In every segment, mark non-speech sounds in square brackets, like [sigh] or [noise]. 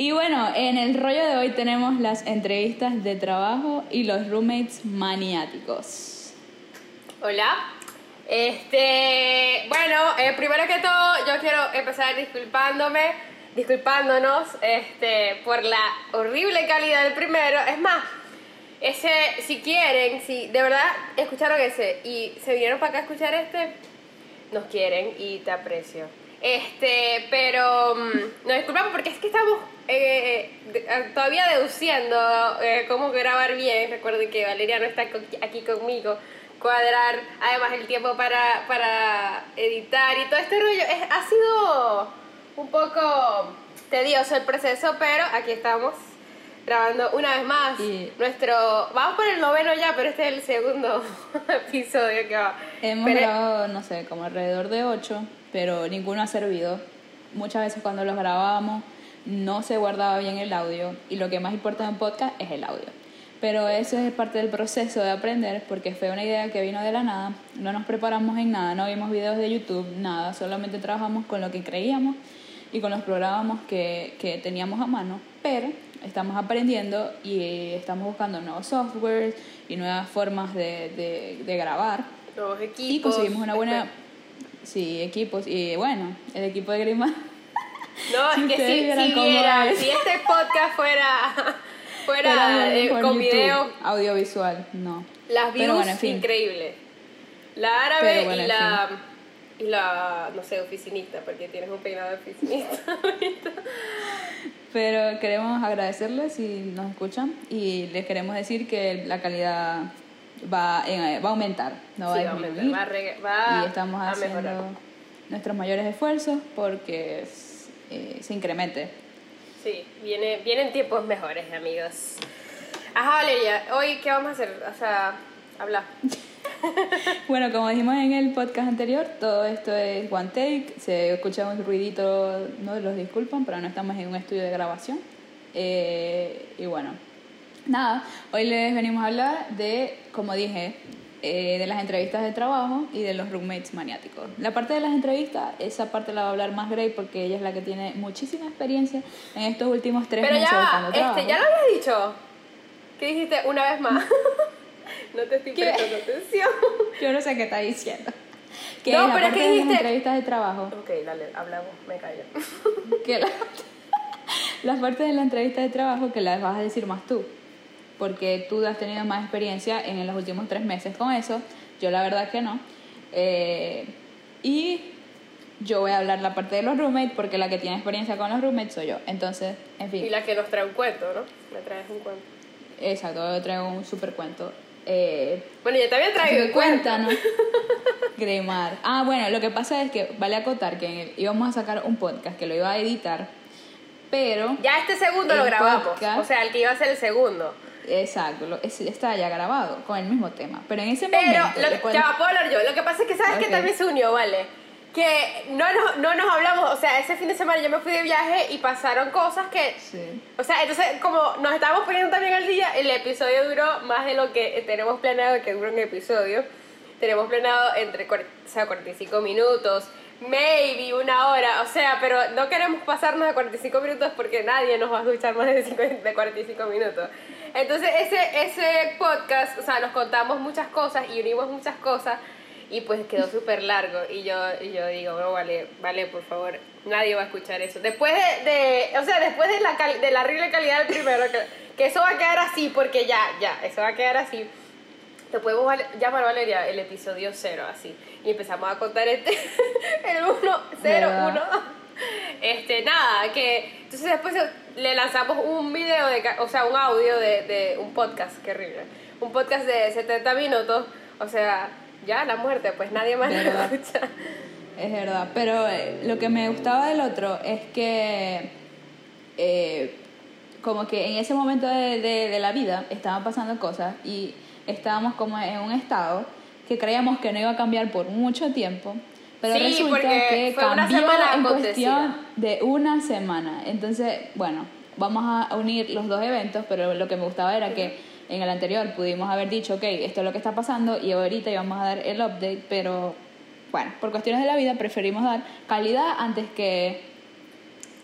Y bueno, en el rollo de hoy tenemos las entrevistas de trabajo y los roommates maniáticos. Hola. Este, bueno, eh, primero que todo, yo quiero empezar disculpándome, disculpándonos, este, por la horrible calidad del primero. Es más, ese, si quieren, si de verdad escucharon ese y se vinieron para acá a escuchar este, nos quieren y te aprecio. Este, pero mm, nos disculpamos porque es que estamos eh, eh, todavía deduciendo eh, cómo grabar bien. Recuerden que Valeria no está aquí conmigo. Cuadrar además el tiempo para, para editar y todo este rollo. Es, ha sido un poco tedioso el proceso, pero aquí estamos grabando una vez más nuestro... Vamos por el noveno ya, pero este es el segundo [laughs] episodio que va. Hemos grabado, no sé, como alrededor de ocho, pero ninguno ha servido. Muchas veces cuando los grabábamos no se guardaba bien el audio y lo que más importa en un podcast es el audio. Pero eso es parte del proceso de aprender porque fue una idea que vino de la nada, no nos preparamos en nada, no vimos videos de YouTube, nada, solamente trabajamos con lo que creíamos y con los programas que, que teníamos a mano, pero estamos aprendiendo y estamos buscando nuevos softwares y nuevas formas de, de, de grabar. Nuevos equipos. Y conseguimos una buena... Sí, equipos. Y bueno, el equipo de Grima no, es que si, si, si este podcast fuera, [laughs] fuera eh, con video. Audiovisual, no. Las views, increíbles. La árabe y la. Y la, no sé, oficinista, porque tienes un peinado de oficinista [laughs] Pero queremos agradecerles si nos escuchan y les queremos decir que la calidad va, va a aumentar, no va a disminuir. Va, y estamos haciendo nuestros mayores esfuerzos porque eh, se incremente. Sí, viene, vienen tiempos mejores, amigos. Ajá, Valeria, hoy qué vamos a hacer? O sea, habla. [laughs] bueno, como dijimos en el podcast anterior, todo esto es one take. Se escucha un ruidito, no los disculpan, pero no estamos en un estudio de grabación. Eh, y bueno, nada, hoy les venimos a hablar de, como dije, eh, de las entrevistas de trabajo y de los roommates maniáticos. La parte de las entrevistas, esa parte la va a hablar más Gray porque ella es la que tiene muchísima experiencia en estos últimos tres Pero meses ya, este, ya lo había dicho. ¿Qué dijiste una vez más? [laughs] no te estoy prestando atención. Yo no sé qué estás diciendo. no, pero es que dijiste. las entrevistas de trabajo. Ok, dale, hablamos, me callo. que la, las [laughs] partes de la entrevista de trabajo que las vas a decir más tú porque tú has tenido más experiencia en los últimos tres meses con eso, yo la verdad que no. Eh, y yo voy a hablar la parte de los roommates porque la que tiene experiencia con los roommates soy yo. Entonces, en fin. Y la que nos trae un cuento, ¿no? Me traes un cuento. Exacto, yo traigo un super cuento. Eh, bueno, ya te había traído un cuento. ¿no? [laughs] Greymar. Ah, bueno, lo que pasa es que vale acotar que íbamos a sacar un podcast que lo iba a editar, pero... Ya este segundo lo grabamos, o sea, el que iba a ser el segundo. Exacto, lo, está ya grabado con el mismo tema. Pero en ese momento. Pero, lo, ya puedo hablar yo. Lo que pasa es que sabes que también se unió, ¿vale? Que no nos, no nos hablamos, o sea, ese fin de semana yo me fui de viaje y pasaron cosas que. Sí. O sea, entonces, como nos estábamos poniendo también al día, el episodio duró más de lo que tenemos planeado que dura un episodio. Tenemos planeado entre o sea, 45 minutos maybe una hora, o sea, pero no queremos pasarnos de 45 minutos porque nadie nos va a escuchar más de, 45 minutos. Entonces, ese, ese podcast, o sea, nos contamos muchas cosas y unimos muchas cosas y pues quedó súper largo y yo, y yo digo, no, vale, vale, por favor, nadie va a escuchar eso. Después de, de o sea, después de la, de la horrible calidad del primero, que, que eso va a quedar así porque ya, ya, eso va a quedar así te podemos llamar Valeria el episodio cero, así. Y empezamos a contar este, [laughs] el 1, 0, 1. Este, nada, que entonces después le lanzamos un video, de, o sea, un audio de, de un podcast, qué horrible. Un podcast de 70 minutos, o sea, ya la muerte, pues nadie más lo escucha. Es verdad, pero eh, lo que me gustaba del otro es que eh, como que en ese momento de, de, de la vida estaban pasando cosas y estábamos como en un estado que creíamos que no iba a cambiar por mucho tiempo, pero resulta que cambió en cuestión de una semana. Entonces, bueno, vamos a unir los dos eventos, pero lo que me gustaba era que en el anterior pudimos haber dicho, ok, esto es lo que está pasando y ahorita íbamos a dar el update, pero bueno, por cuestiones de la vida preferimos dar calidad antes que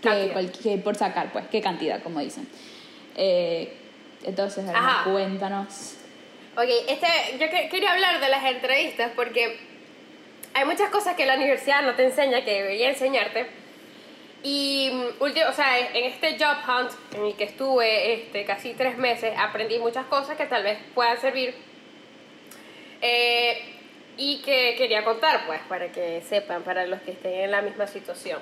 que, por sacar, pues, qué cantidad, como dicen. Eh, entonces, cuéntanos. Ok, este, yo quería hablar de las entrevistas porque hay muchas cosas que la universidad no te enseña que debería enseñarte. Y, mm, o sea, en este job hunt en el que estuve este, casi tres meses, aprendí muchas cosas que tal vez puedan servir. Eh, y que quería contar, pues, para que sepan, para los que estén en la misma situación.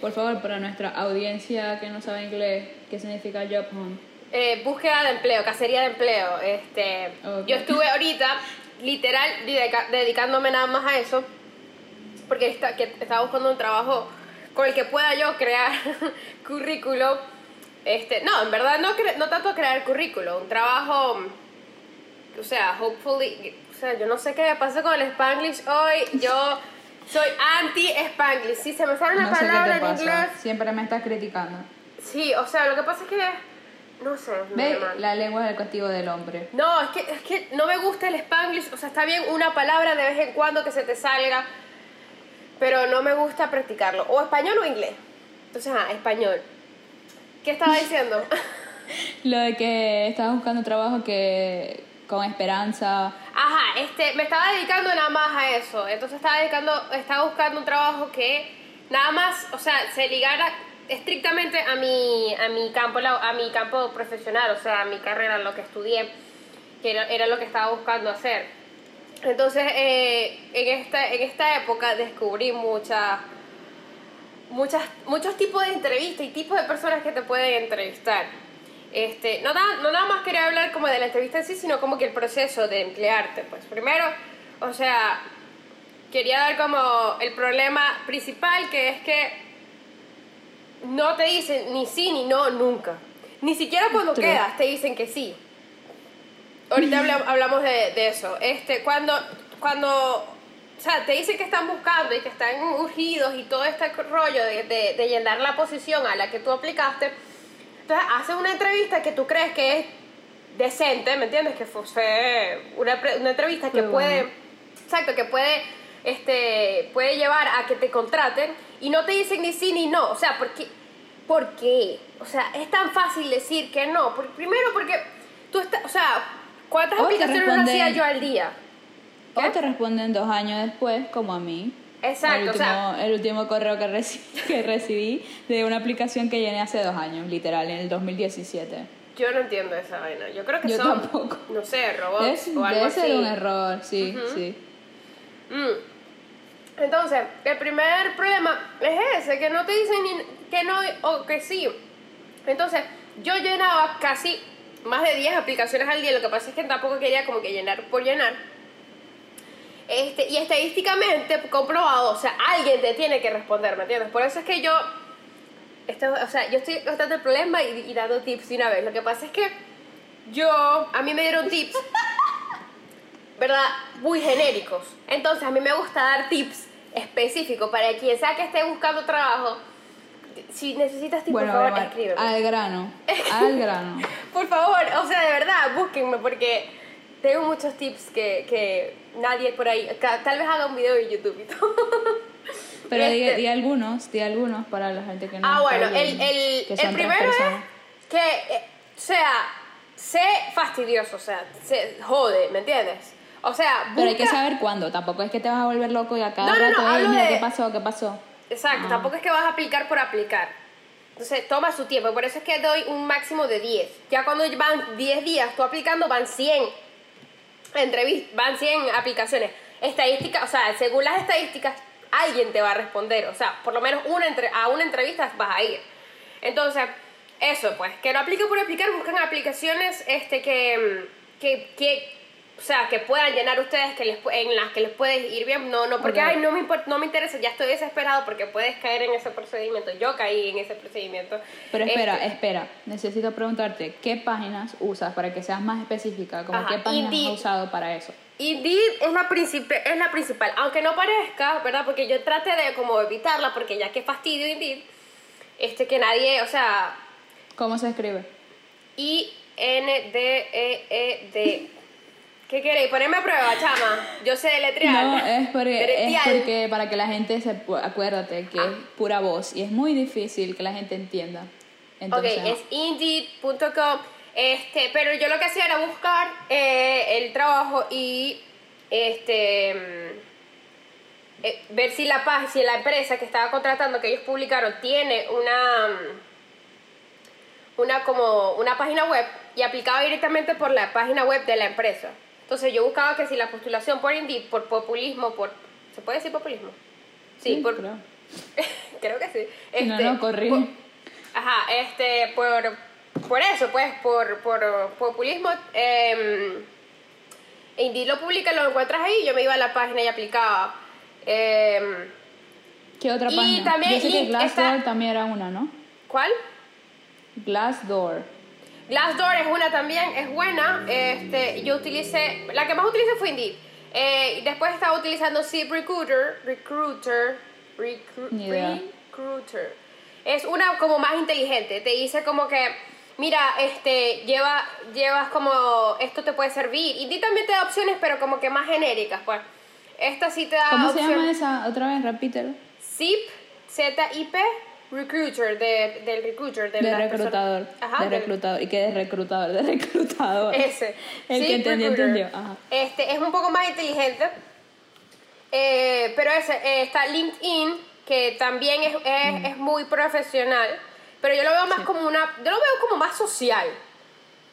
Por favor, para nuestra audiencia que no sabe inglés, ¿qué significa job hunt? Eh, búsqueda de empleo, cacería de empleo. Este, Yo estuve ahorita, literal, dedicándome nada más a eso, porque está, que estaba buscando un trabajo con el que pueda yo crear [laughs] currículo. Este, no, en verdad no, no tanto crear currículo, un trabajo, o sea, hopefully, o sea, yo no sé qué pasa con el Spanglish hoy, yo soy anti-Spanglish, si se me sale una palabra en inglés. Siempre me estás criticando. Sí, o sea, lo que pasa es que no sé. Ve, la lengua es el castigo del hombre. No, es que, es que no me gusta el spanglish. O sea, está bien una palabra de vez en cuando que se te salga, pero no me gusta practicarlo. O español o inglés. Entonces, ah, español. ¿Qué estaba diciendo? [laughs] Lo de que estabas buscando trabajo que con esperanza. Ajá, este, me estaba dedicando nada más a eso. Entonces estaba dedicando, estaba buscando un trabajo que nada más, o sea, se ligara estrictamente a mi, a mi campo a mi campo profesional, o sea, a mi carrera, lo que estudié, que era, lo que estaba buscando hacer. Entonces, eh, en, esta, en esta época descubrí muchas, muchas, muchos tipos de entrevistas y tipos de personas que te pueden entrevistar. Este, no, no nada más quería hablar como de la entrevista en sí, sino como que el proceso de emplearte. Pues primero, o sea, quería dar como el problema principal, que es que no te dicen ni sí ni no nunca. Ni siquiera cuando quedas te dicen que sí. Ahorita hablamos de, eso. Este, cuando, cuando, o sea, te dicen que están buscando y que están urgidos y todo este rollo de, de, llenar la posición a la que tú aplicaste, entonces haces una entrevista que tú crees que es decente, ¿me entiendes? Que fue una, una entrevista que puede, exacto, que puede, este, puede llevar a que te contraten y no te dicen ni sí ni no. O sea, porque, ¿por qué? O sea, es tan fácil decir que no. primero porque tú estás, o sea, ¿cuántas aplicaciones hacía yo al día? O te responden dos años después, como a mí. Exacto, el último, o sea, el último correo que recibí, [laughs] que recibí de una aplicación que llené hace dos años, literal, en el 2017. Yo no entiendo esa vaina. Yo creo que yo son, tampoco. no sé, robots o algo debe así. ser un error, sí, sí. Mm. Entonces, el primer problema es ese, que no te dicen ni que no o que sí. Entonces, yo llenaba casi más de 10 aplicaciones al día, lo que pasa es que tampoco quería como que llenar por llenar. Este, y estadísticamente comprobado, o sea, alguien te tiene que responder, ¿me entiendes? Por eso es que yo, esto, o sea, yo estoy tratando el problema y, y dando tips de una vez. Lo que pasa es que yo, a mí me dieron tips ¿verdad? Muy genéricos. Entonces a mí me gusta dar tips específicos para quien sea que esté buscando trabajo. Si necesitas tips, por favor, escríbeme. Al grano. [laughs] Al grano. por favor, o sea, de verdad, búsquenme porque tengo muchos tips que, que nadie por ahí. Tal vez haga un video en YouTube y todo. [laughs] Pero di, este algunos, di algunos para la gente que no. Ah, bueno, el, el, el primero es que, eh, sea, sé fastidioso, o sea, se jode, ¿me entiendes? O sea, Pero hay que saber cuándo. Tampoco es que te vas a volver loco y a cada rato, ¿qué pasó? ¿Qué pasó? Exacto, ah. tampoco es que vas a aplicar por aplicar. Entonces, toma su tiempo. Por eso es que doy un máximo de 10. Ya cuando van 10 días tú aplicando, van 100 entrevistas, van 100 aplicaciones. Estadísticas, o sea, según las estadísticas, alguien te va a responder. O sea, por lo menos una entre, a una entrevista vas a ir. Entonces, eso pues, que no aplique por aplicar, buscan aplicaciones este, que, que, que o sea, que puedan llenar ustedes que les, en las que les puede ir bien. No, no, porque, ay, no me, no me interesa, ya estoy desesperado porque puedes caer en ese procedimiento. Yo caí en ese procedimiento. Pero espera, este espera. Necesito preguntarte, ¿qué páginas usas para que seas más específica? Como qué páginas has usado para eso? Indeed es la, es la principal, aunque no parezca, ¿verdad? Porque yo traté de como evitarla, porque ya que fastidio Indeed, este, que nadie, o sea... ¿Cómo se escribe? I-N-D-E-E-D. ¿Qué queréis? Poneme a prueba, chama. Yo sé deletrear. No, es porque, es porque para que la gente se acuérdate que es ah. pura voz y es muy difícil que la gente entienda. Entonces, ok, es indeed.com. Este, pero yo lo que hacía era buscar eh, el trabajo y este mm, eh, ver si la si la empresa que estaba contratando que ellos publicaron tiene una mm, una como una página web y aplicaba directamente por la página web de la empresa. Entonces yo buscaba que si la postulación por Indeed, por populismo, por ¿se puede decir populismo? Sí, por creo. [laughs] creo que sí. Este, no, no, corrí. ajá, este por por eso, pues, por, por populismo, eh, Indeed lo publica, lo encuentras ahí, yo me iba a la página y aplicaba. Eh, ¿Qué otra página? También, yo sé que Glassdoor también era una, ¿no? ¿Cuál? Glassdoor. Glassdoor es una también, es buena. Este, yo utilicé, la que más utilicé fue Indeed. Eh, después estaba utilizando Zip Recruiter, Recruiter, Recruiter. Es una como más inteligente, te dice como que mira, este, lleva, llevas como, esto te puede servir. Ti también te da opciones, pero como que más genéricas, pues. Esta sí te da ¿Cómo se llama esa? Otra vez, repítelo. ZIP, Z-I-P, Recruiter, de, del recruiter. De, de reclutador. Ajá, de reclutador. ¿Y qué es reclutador? De reclutador. Ese. El que entendió, entendió. Ajá. Este, es un poco más inteligente. Eh, pero ese, eh, está LinkedIn, que también es, es, mm. es muy profesional. Pero yo lo veo más como una. Yo lo veo como más social.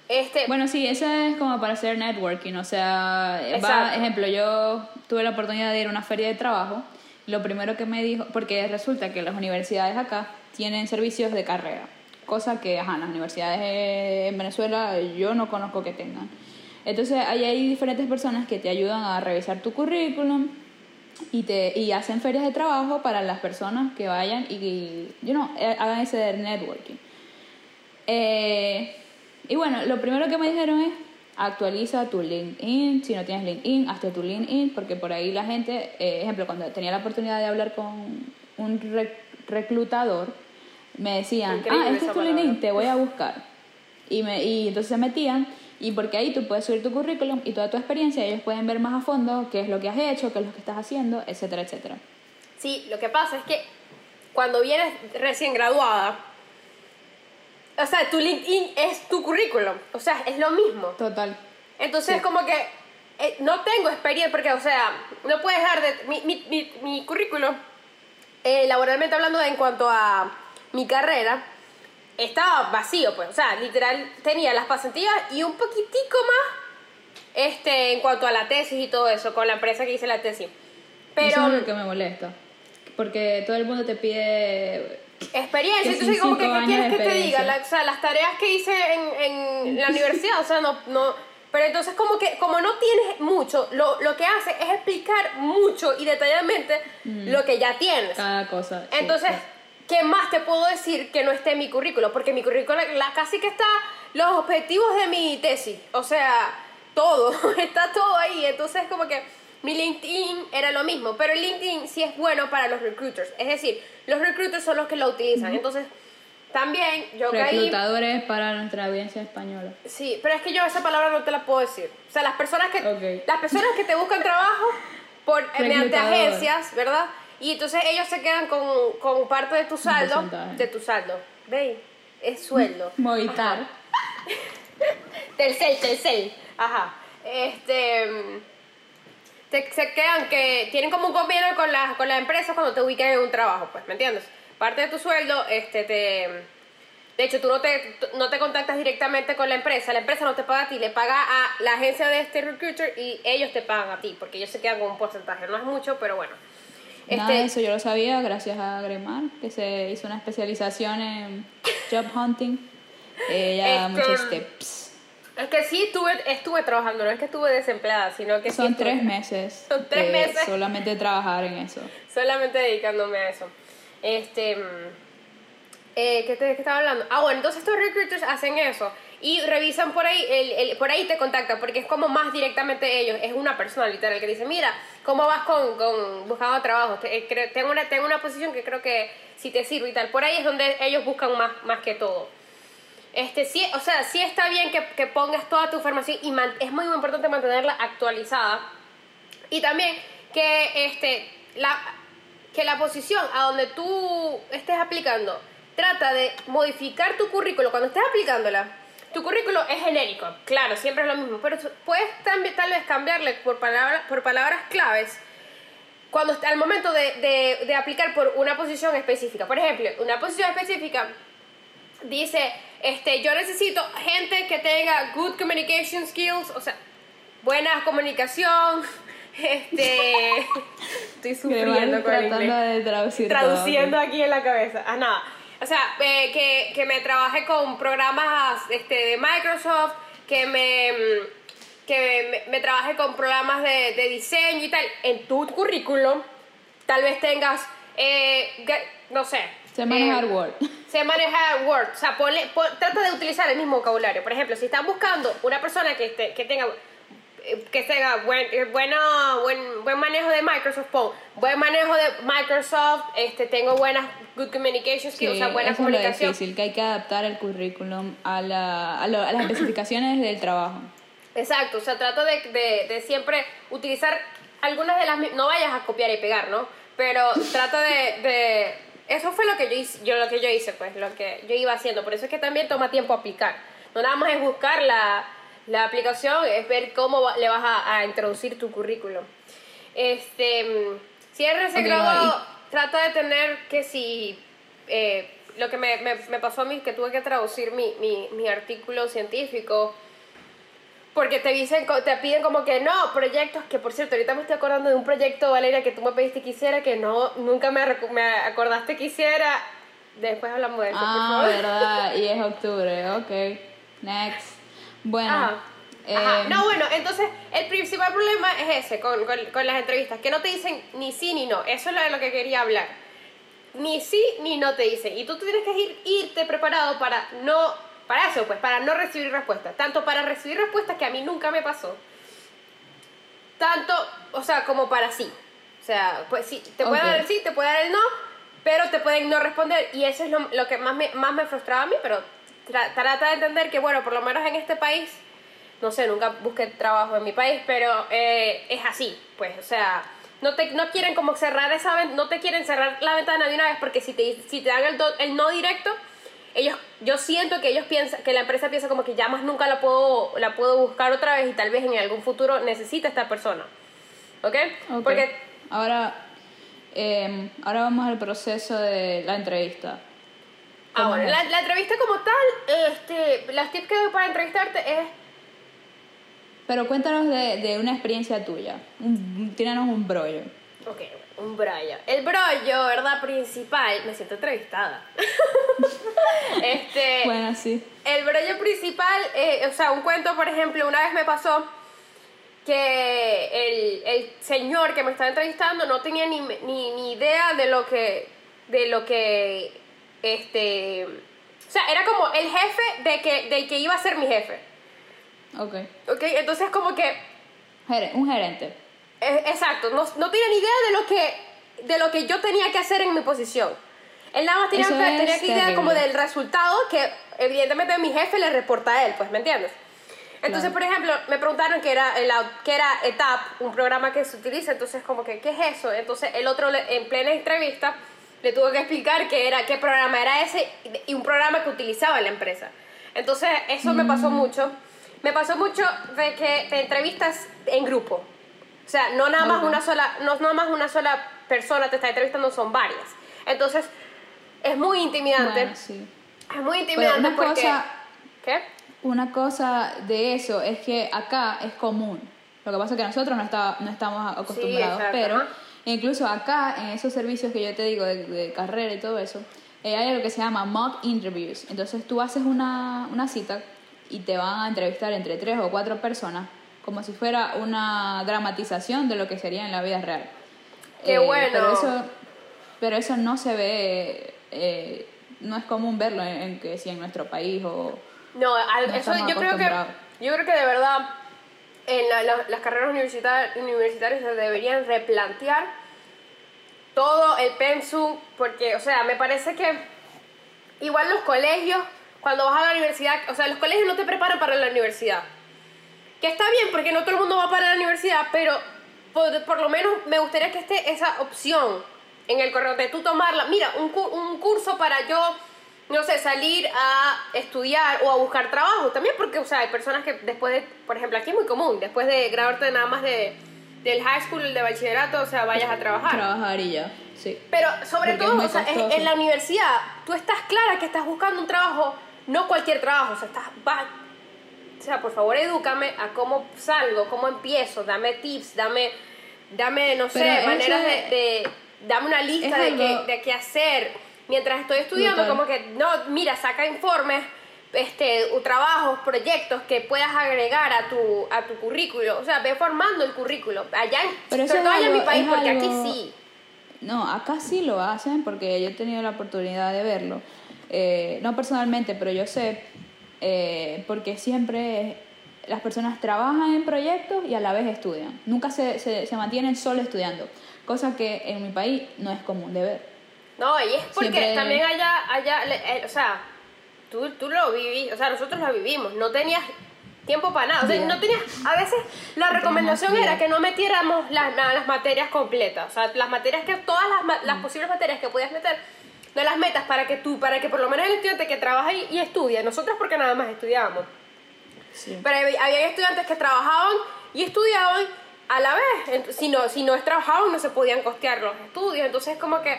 Este, bueno, sí, esa es como para hacer networking. O sea, va, ejemplo, yo tuve la oportunidad de ir a una feria de trabajo. Lo primero que me dijo, porque resulta que las universidades acá tienen servicios de carrera, cosa que, ajá, las universidades en Venezuela yo no conozco que tengan. Entonces, ahí hay diferentes personas que te ayudan a revisar tu currículum, y, te, y hacen ferias de trabajo para las personas que vayan y, you know, eh, hagan ese networking. Eh, y bueno, lo primero que me dijeron es actualiza tu LinkedIn, si no tienes LinkedIn, hazte tu LinkedIn, porque por ahí la gente, eh, ejemplo, cuando tenía la oportunidad de hablar con un reclutador, me decían, ah, este es tu LinkedIn, te voy a buscar. Y, me, y entonces se metían y porque ahí tú puedes subir tu currículum y toda tu experiencia, ellos pueden ver más a fondo qué es lo que has hecho, qué es lo que estás haciendo, etcétera, etcétera. Sí, lo que pasa es que cuando vienes recién graduada, o sea, tu LinkedIn es tu currículum, o sea, es lo mismo. Total. Entonces, es como que eh, no tengo experiencia, porque, o sea, no puedes dar de. Mi, mi, mi, mi currículum, eh, laboralmente hablando, en cuanto a mi carrera, estaba vacío, pues, o sea, literal tenía las pasantías y un poquitico más este, en cuanto a la tesis y todo eso, con la empresa que hice la tesis. Pero, eso es lo que me molesta, porque todo el mundo te pide... Experiencia, entonces como que, ¿qué quieres que te diga? o sea, las tareas que hice en, en la universidad, o sea, no, no... Pero entonces como que como no tienes mucho, lo, lo que hace es explicar mucho y detalladamente mm. lo que ya tienes. Cada cosa. Entonces... ¿Qué más te puedo decir que no esté en mi currículo? Porque mi currículo la, casi que está los objetivos de mi tesis. O sea, todo, [laughs] está todo ahí. Entonces, como que mi LinkedIn era lo mismo. Pero el LinkedIn sí es bueno para los recruiters. Es decir, los recruiters son los que lo utilizan. Entonces, también yo Reclutadores para nuestra audiencia española. Sí, pero es que yo esa palabra no te la puedo decir. O sea, las personas que, las personas que te buscan trabajo por, [laughs] mediante agencias, ¿verdad? Y entonces ellos se quedan con, con parte de tu saldo. De tu saldo. ¿Veis? Es sueldo. [laughs] Movitar. [laughs] Telcel, Telcel. Ajá. Este. Se quedan que tienen como un convenio con la, con la empresa cuando te ubican en un trabajo, pues, ¿me entiendes? Parte de tu sueldo, este, te. De hecho, tú no te, no te contactas directamente con la empresa, la empresa no te paga a ti, le paga a la agencia de este recruiter y ellos te pagan a ti, porque ellos se quedan con un porcentaje. No es mucho, pero bueno. Nada de este, eso yo lo sabía gracias a Gremar, que se hizo una especialización en job hunting. Ella este, muchos tips. Es que sí estuve, estuve trabajando, no es que estuve desempleada, sino que Son tres [laughs] meses. Son tres meses. Solamente trabajar en eso. Solamente dedicándome a eso. Este. Eh, ¿qué, te, ¿Qué estaba hablando? Ah, bueno, entonces estos recruiters hacen eso y revisan por ahí, el, el, por ahí te contactan, porque es como más directamente ellos, es una persona literal que dice, mira, ¿cómo vas con, con buscando trabajo? Eh, tengo, una, tengo una posición que creo que si te sirve y tal, por ahí es donde ellos buscan más, más que todo. Este, sí, o sea, sí está bien que, que pongas toda tu información y es muy, importante mantenerla actualizada. Y también que, este, la, que la posición a donde tú estés aplicando trata de modificar tu currículo cuando estés aplicándola. Tu currículo es genérico, claro, siempre es lo mismo, pero puedes también tal vez cambiarle por, palabras por palabras claves cuando al momento de, de, de aplicar por una posición específica. Por ejemplo, una posición específica dice, este, yo necesito gente que tenga good communication skills, o sea, buena comunicación, [laughs] este, [laughs] estoy sufriendo con de traducir traduciendo aquí en la cabeza, ah, nada, o sea, eh, que, que, me trabaje con programas este, de Microsoft, que me que me, trabaje con programas de, de, diseño y tal, en tu currículum tal vez tengas, eh, no sé, se manejar eh, Word. Se maneja Word. O sea, trata de utilizar el mismo vocabulario. Por ejemplo, si están buscando una persona que, que tenga que tenga buen, eh, bueno, buen, buen manejo de Microsoft, pon buen manejo de Microsoft, este, tengo buenas good communication skills, o sea, buena comunicación. Es difícil, que hay que adaptar el currículum a, la, a, las especificaciones del trabajo. Exacto, o sea, trata de, de, de, siempre utilizar algunas de las... No vayas a copiar y pegar, ¿no? Pero trata de eso fue lo que yo hice, yo, lo que yo hice, pues, lo que yo iba haciendo. Por eso es que también toma tiempo aplicar. No nada más es buscar la, la aplicación, es ver cómo le vas a, introducir tu currículum. Este, si eres okay, trata de tener que si... Eh, lo que me, me, me, pasó a mí, que tuve que traducir mi, mi, mi artículo científico porque te dicen, te piden como que no, proyectos, que por cierto, ahorita me estoy acordando de un proyecto, Valeria, que tú me pediste que hiciera, que no, nunca me, me acordaste que hiciera. Después hablamos de eso, ah, verdad, y es [laughs] octubre, ok. Next. Bueno. Eh, no, bueno, entonces el principal problema es ese con, con, con, las entrevistas, que no te dicen ni sí ni no. Eso es lo de lo que quería hablar. Ni sí ni no te dicen. Y tú tienes que ir, irte preparado para no para eso, pues, para no recibir respuestas. Tanto para recibir respuestas que a mí nunca me pasó. Tanto, o sea, como para sí. O sea, pues sí, te puede dar el sí, te puede dar el no, pero te pueden no responder. Y eso es lo, lo que más me, más me frustraba a mí, pero trata de entender que, bueno, por lo menos en este país, no sé, nunca busqué trabajo en mi país, pero eh, es así, pues, o sea, no, te, no quieren como cerrar esa no te quieren cerrar la ventana de una vez porque si te, si te dan el, el no directo, ellos, yo siento que ellos piensan, que la empresa piensa como que ya más nunca la puedo, la puedo buscar otra vez y tal vez en algún futuro necesita esta persona. ¿Ok? Porque... Ahora, em, ahora vamos al proceso de la entrevista. Ah, bueno, la, la, entrevista como tal, este, las tips que doy para entrevistarte es... Pero cuéntanos de, de una experiencia tuya, un, tíranos un brollo. Ok, un brollo. El brollo, ¿verdad? Principal, me siento entrevistada. [laughs] este, bueno, sí. El brollo principal, eh, o sea, un cuento, por ejemplo, una vez me pasó que el, el señor que me estaba entrevistando no tenía ni, ni, ni, idea de lo que, de lo que, este, o sea, era como el jefe de que, del que iba a ser mi jefe. Ok. Ok, entonces como que... Un gerente. Eh, exacto, no, no ni idea de lo, que, de lo que yo tenía que hacer en mi posición. Él nada más tenía, tenía que idea como del resultado que evidentemente mi jefe le reporta a él, pues, ¿me entiendes? Entonces, por ejemplo, me preguntaron qué era, el, que era ETAP, un programa que se utiliza, entonces como que, ¿qué es eso? Entonces el otro en plena entrevista le tuvo que explicar qué era, qué programa era ese y un programa que utilizaba la empresa. Entonces, eso me pasó mm. mucho. Me pasó mucho de que te entrevistas en grupo. O sea, no nada más una sola, no nada más una sola persona te está entrevistando, son varias. Entonces, es muy intimidante. Es muy intimidante una porque... Cosa, ¿Qué? Una cosa de eso es que acá es común. Lo que pasa es que nosotros no, está, no estamos acostumbrados, pero incluso acá, en esos servicios que yo te digo de, carrera y todo eso, eh, hay algo que se llama mock interviews. Entonces tú haces una, una cita y te van a entrevistar entre tres o cuatro personas como si fuera una dramatización de lo que sería en la vida real. Qué eh, bueno. Pero eso, pero eso no se ve, eh, no es común verlo en, que si en nuestro país o... No, eso yo creo que yo creo que de verdad en las carreras universitarias se deberían replantear todo el pensum porque, o sea, me parece que igual los colegios cuando vas a la universidad, o sea, los colegios no te preparan para la universidad. Que está bien, porque no todo el mundo va para la universidad, pero por, por lo menos me gustaría que esté esa opción en el correo de tú tomarla. Mira, un, un curso para yo no sé, salir a estudiar o a buscar trabajo también, porque, o sea, hay personas que después de, por ejemplo, aquí es muy común, después de graduarte nada más de, del high school, de bachillerato, o sea, vayas a trabajar. Trabajar y ya, sí. Pero sobre todo, o sea, en, la universidad, tú estás clara que estás buscando un trabajo, no cualquier trabajo, o sea, estás, o sea, por favor, edúcame a cómo salgo, cómo empiezo, dame tips, dame, dame no sé, maneras de, dame una lista de, qué, de qué hacer mientras estoy estudiando, como que, no, mira, saca informes, este, trabajos, proyectos que puedas agregar a tu, a tu currículo. O sea, ve formando el currículo. Allá, Pero sobre todo allá en mi país, porque aquí sí. No, acá sí lo hacen porque yo he tenido la oportunidad de verlo. Eh, no personalmente, pero yo sé, eh, porque siempre las personas trabajan en proyectos y a la vez estudian. Nunca se, se, se mantienen solo estudiando, cosa que en mi país no es común de ver. No, y es porque también allá, allá eh, o sea, tú, tú lo vivís, o sea, nosotros lo vivimos, no tenías tiempo para nada, o sea, no tenías, a veces la recomendación era que no metiéramos las, las materias completas, o sea, las materias que, todas las, las mm. posibles materias que podías meter, no las metas para que tú, para que por lo menos el estudiante que trabaja y, y estudia, nosotros porque nada más estudiábamos. Pero había estudiantes que trabajaban y estudiaban a la vez, si no, si no trabajaban no se podían costear los estudios, entonces como que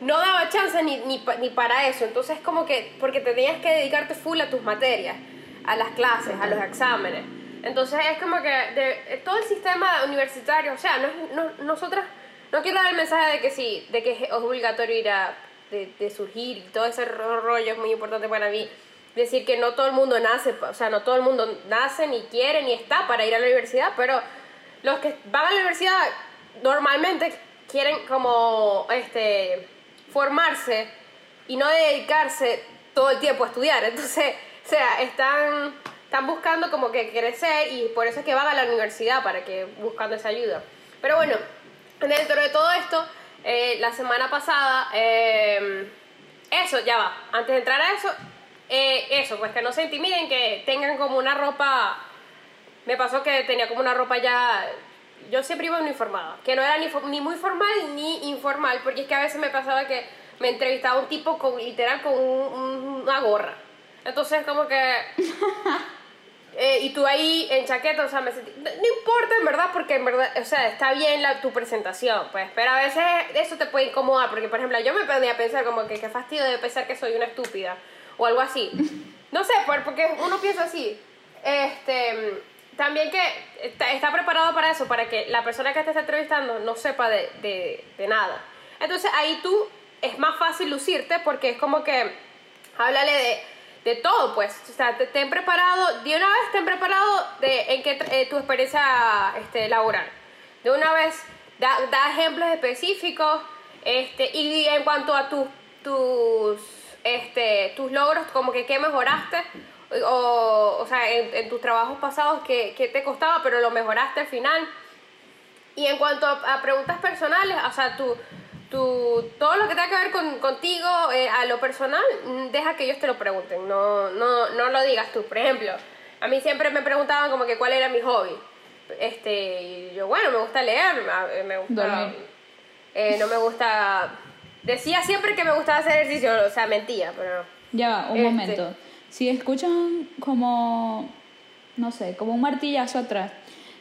no daba chance ni, ni, ni, para eso. Entonces, como que, porque tenías que dedicarte full a tus materias, a las clases, a los exámenes. Entonces, es como que de, todo el sistema universitario, o sea, no, no, nosotras, no quiero dar el mensaje de que sí, de que es obligatorio ir a, de, surgir y todo ese rollo es muy importante para mí. Decir que no todo el mundo nace, o sea, no todo el mundo nace, ni quiere, ni está para ir a la universidad, pero los que van a la universidad normalmente quieren como, este, formarse y no dedicarse todo el tiempo a estudiar. Entonces, o sea, están, están buscando como que crecer y por eso es que van a la universidad para que buscando esa ayuda. Pero bueno, dentro de todo esto, eh, la semana pasada, eh, eso, ya va, antes de entrar a eso, eh, eso, pues que no se intimiden, que tengan como una ropa, me pasó que tenía como una ropa ya yo siempre iba uniformada, que no era ni, ni muy formal ni informal, porque es que a veces me pasaba que me entrevistaba un tipo con literal con una gorra. Entonces como que... [laughs] Eh, y tú ahí en chaqueta, o sea, me sentí... No, importa en verdad, porque en verdad, o sea, está bien la, tu presentación, pues, pero a veces eso te puede incomodar, porque por ejemplo, yo me ponía a pensar como que qué fastidio de pensar que soy una estúpida, o algo así. No sé, porque uno piensa así. Este también que está, preparado para eso, para que la persona que te está entrevistando no sepa de, nada. Entonces ahí tú es más fácil lucirte porque es como que háblale de, todo, pues. O sea, te, ten preparado, de una vez ten preparado de en qué eh, tu experiencia este, laboral. De una vez da, da ejemplos específicos este, y en cuanto a tus, tus, este, tus logros, como que qué mejoraste o, o sea, en, tus trabajos pasados que, te costaba, pero lo mejoraste al final. Y en cuanto a, preguntas personales, o sea, tú, tú, todo lo que tenga que ver con, contigo eh, a lo personal, mm, deja que ellos te lo pregunten, no, no, no lo digas tú. Por ejemplo, a mí siempre me preguntaban como que cuál era mi hobby. Este, y yo, bueno, me gusta leer, me gusta... Eh, no me gusta... Decía siempre que me gustaba hacer ejercicio, o sea, mentía, pero... Ya un este, momento si escuchan como, no sé, como un martillazo atrás,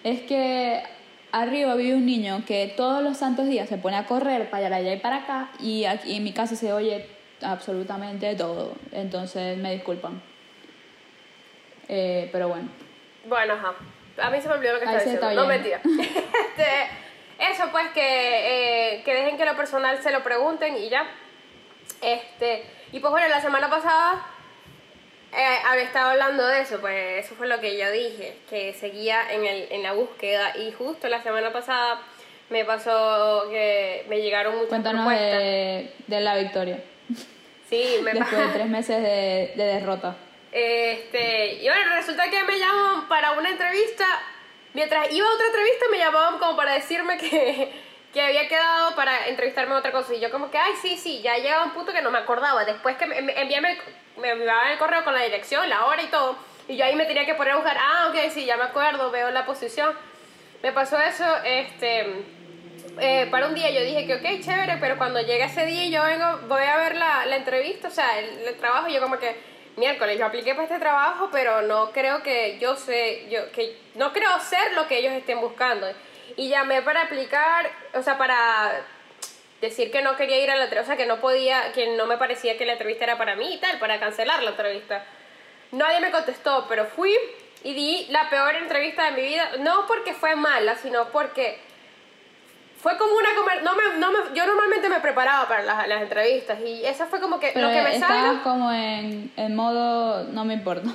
es que arriba vive un niño que todos los santos días se pone a correr para allá y para acá y aquí en mi casa se oye absolutamente todo. Entonces me disculpan. Eh, pero bueno. Bueno, ajá. A mí se me olvidó lo que estaba diciendo. No, mentira. [laughs] este, eso pues que, eh, que dejen que lo personal se lo pregunten y ya. Este, y pues bueno, la semana pasada eh, había estado hablando de eso, pues eso fue lo que yo dije, que seguía en, el, en la búsqueda y justo la semana pasada me pasó que me llegaron muchas Cuéntanos propuestas. De, de la victoria. Sí, me Después de tres meses de, de derrota. Este, y bueno, resulta que me llaman para una entrevista. Mientras iba a otra entrevista me llamaban como para decirme que, que había quedado para entrevistarme a otra cosa. Y yo como que, ay, sí, sí, ya llegaba un punto que no me acordaba. Después que me, me enviarme, me enviaban el correo con la dirección, la hora y todo. Y yo ahí me tenía que poner a buscar, ah, ok, sí, ya me acuerdo, veo la posición. Me pasó eso, este, eh, para un día yo dije que, ok, chévere, pero cuando llegue ese día y yo vengo, voy a ver la, la entrevista, o sea, el, trabajo, yo como que, miércoles, yo apliqué para este trabajo, pero no creo que yo sé, yo, que no creo ser lo que ellos estén buscando. Y llamé para aplicar, o sea, para decir que no quería ir a la entrevista, o sea, que no podía, que no me parecía que la entrevista era para mí y tal, para cancelar la entrevista. Nadie me contestó, pero fui y di la peor entrevista de mi vida, no porque fue mala, sino porque fue como una comer no me, no me, yo normalmente me preparaba para las, las entrevistas y esa fue como que lo que me salió como en, en modo no me importa